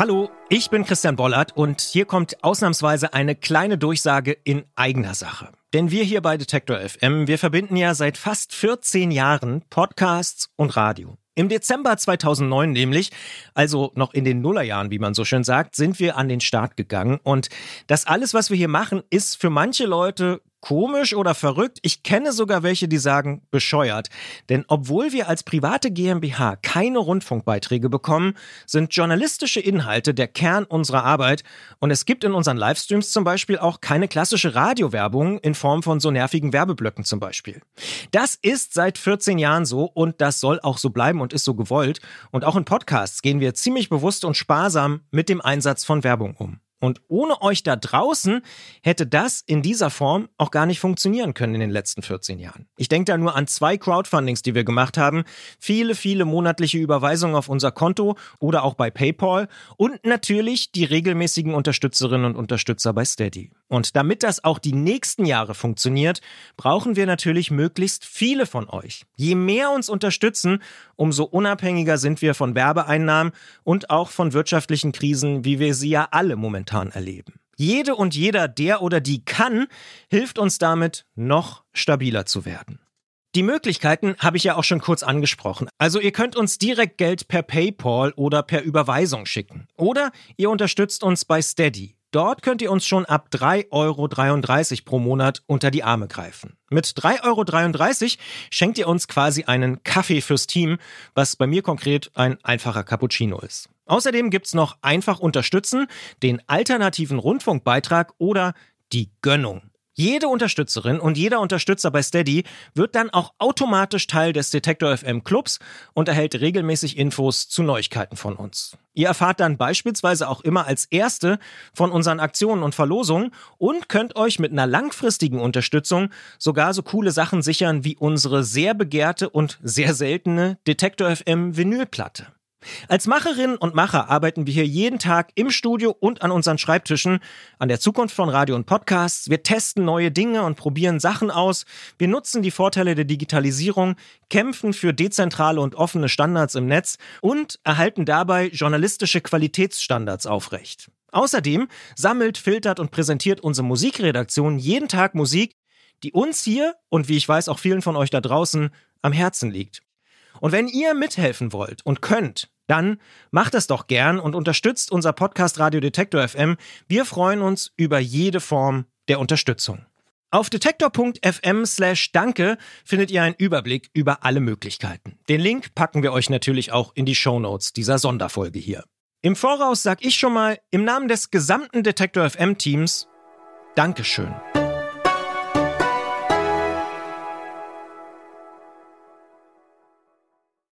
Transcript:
Hallo, ich bin Christian Bollert und hier kommt ausnahmsweise eine kleine Durchsage in eigener Sache. Denn wir hier bei Detektor FM, wir verbinden ja seit fast 14 Jahren Podcasts und Radio. Im Dezember 2009 nämlich, also noch in den Nullerjahren, wie man so schön sagt, sind wir an den Start gegangen. Und das alles, was wir hier machen, ist für manche Leute komisch oder verrückt. Ich kenne sogar welche, die sagen bescheuert. Denn obwohl wir als private GmbH keine Rundfunkbeiträge bekommen, sind journalistische Inhalte der Kern unserer Arbeit. Und es gibt in unseren Livestreams zum Beispiel auch keine klassische Radiowerbung in Form von so nervigen Werbeblöcken zum Beispiel. Das ist seit 14 Jahren so und das soll auch so bleiben und ist so gewollt. Und auch in Podcasts gehen wir ziemlich bewusst und sparsam mit dem Einsatz von Werbung um. Und ohne euch da draußen hätte das in dieser Form auch gar nicht funktionieren können in den letzten 14 Jahren. Ich denke da nur an zwei Crowdfundings, die wir gemacht haben, viele, viele monatliche Überweisungen auf unser Konto oder auch bei PayPal und natürlich die regelmäßigen Unterstützerinnen und Unterstützer bei Steady. Und damit das auch die nächsten Jahre funktioniert, brauchen wir natürlich möglichst viele von euch. Je mehr uns unterstützen, umso unabhängiger sind wir von Werbeeinnahmen und auch von wirtschaftlichen Krisen, wie wir sie ja alle momentan erleben. Jede und jeder, der oder die kann, hilft uns damit, noch stabiler zu werden. Die Möglichkeiten habe ich ja auch schon kurz angesprochen. Also ihr könnt uns direkt Geld per PayPal oder per Überweisung schicken. Oder ihr unterstützt uns bei Steady. Dort könnt ihr uns schon ab 3,33 Euro pro Monat unter die Arme greifen. Mit 3,33 Euro schenkt ihr uns quasi einen Kaffee fürs Team, was bei mir konkret ein einfacher Cappuccino ist. Außerdem gibt's noch einfach unterstützen, den alternativen Rundfunkbeitrag oder die Gönnung. Jede Unterstützerin und jeder Unterstützer bei Steady wird dann auch automatisch Teil des Detektor FM Clubs und erhält regelmäßig Infos zu Neuigkeiten von uns. Ihr erfahrt dann beispielsweise auch immer als Erste von unseren Aktionen und Verlosungen und könnt euch mit einer langfristigen Unterstützung sogar so coole Sachen sichern wie unsere sehr begehrte und sehr seltene Detektor FM Vinylplatte. Als Macherinnen und Macher arbeiten wir hier jeden Tag im Studio und an unseren Schreibtischen an der Zukunft von Radio und Podcasts. Wir testen neue Dinge und probieren Sachen aus. Wir nutzen die Vorteile der Digitalisierung, kämpfen für dezentrale und offene Standards im Netz und erhalten dabei journalistische Qualitätsstandards aufrecht. Außerdem sammelt, filtert und präsentiert unsere Musikredaktion jeden Tag Musik, die uns hier und wie ich weiß auch vielen von euch da draußen am Herzen liegt. Und wenn ihr mithelfen wollt und könnt, dann macht das doch gern und unterstützt unser Podcast Radio Detektor FM. Wir freuen uns über jede Form der Unterstützung. Auf detektor.fm slash danke findet ihr einen Überblick über alle Möglichkeiten. Den Link packen wir euch natürlich auch in die Show Notes dieser Sonderfolge hier. Im Voraus sag ich schon mal im Namen des gesamten Detektor FM Teams Dankeschön.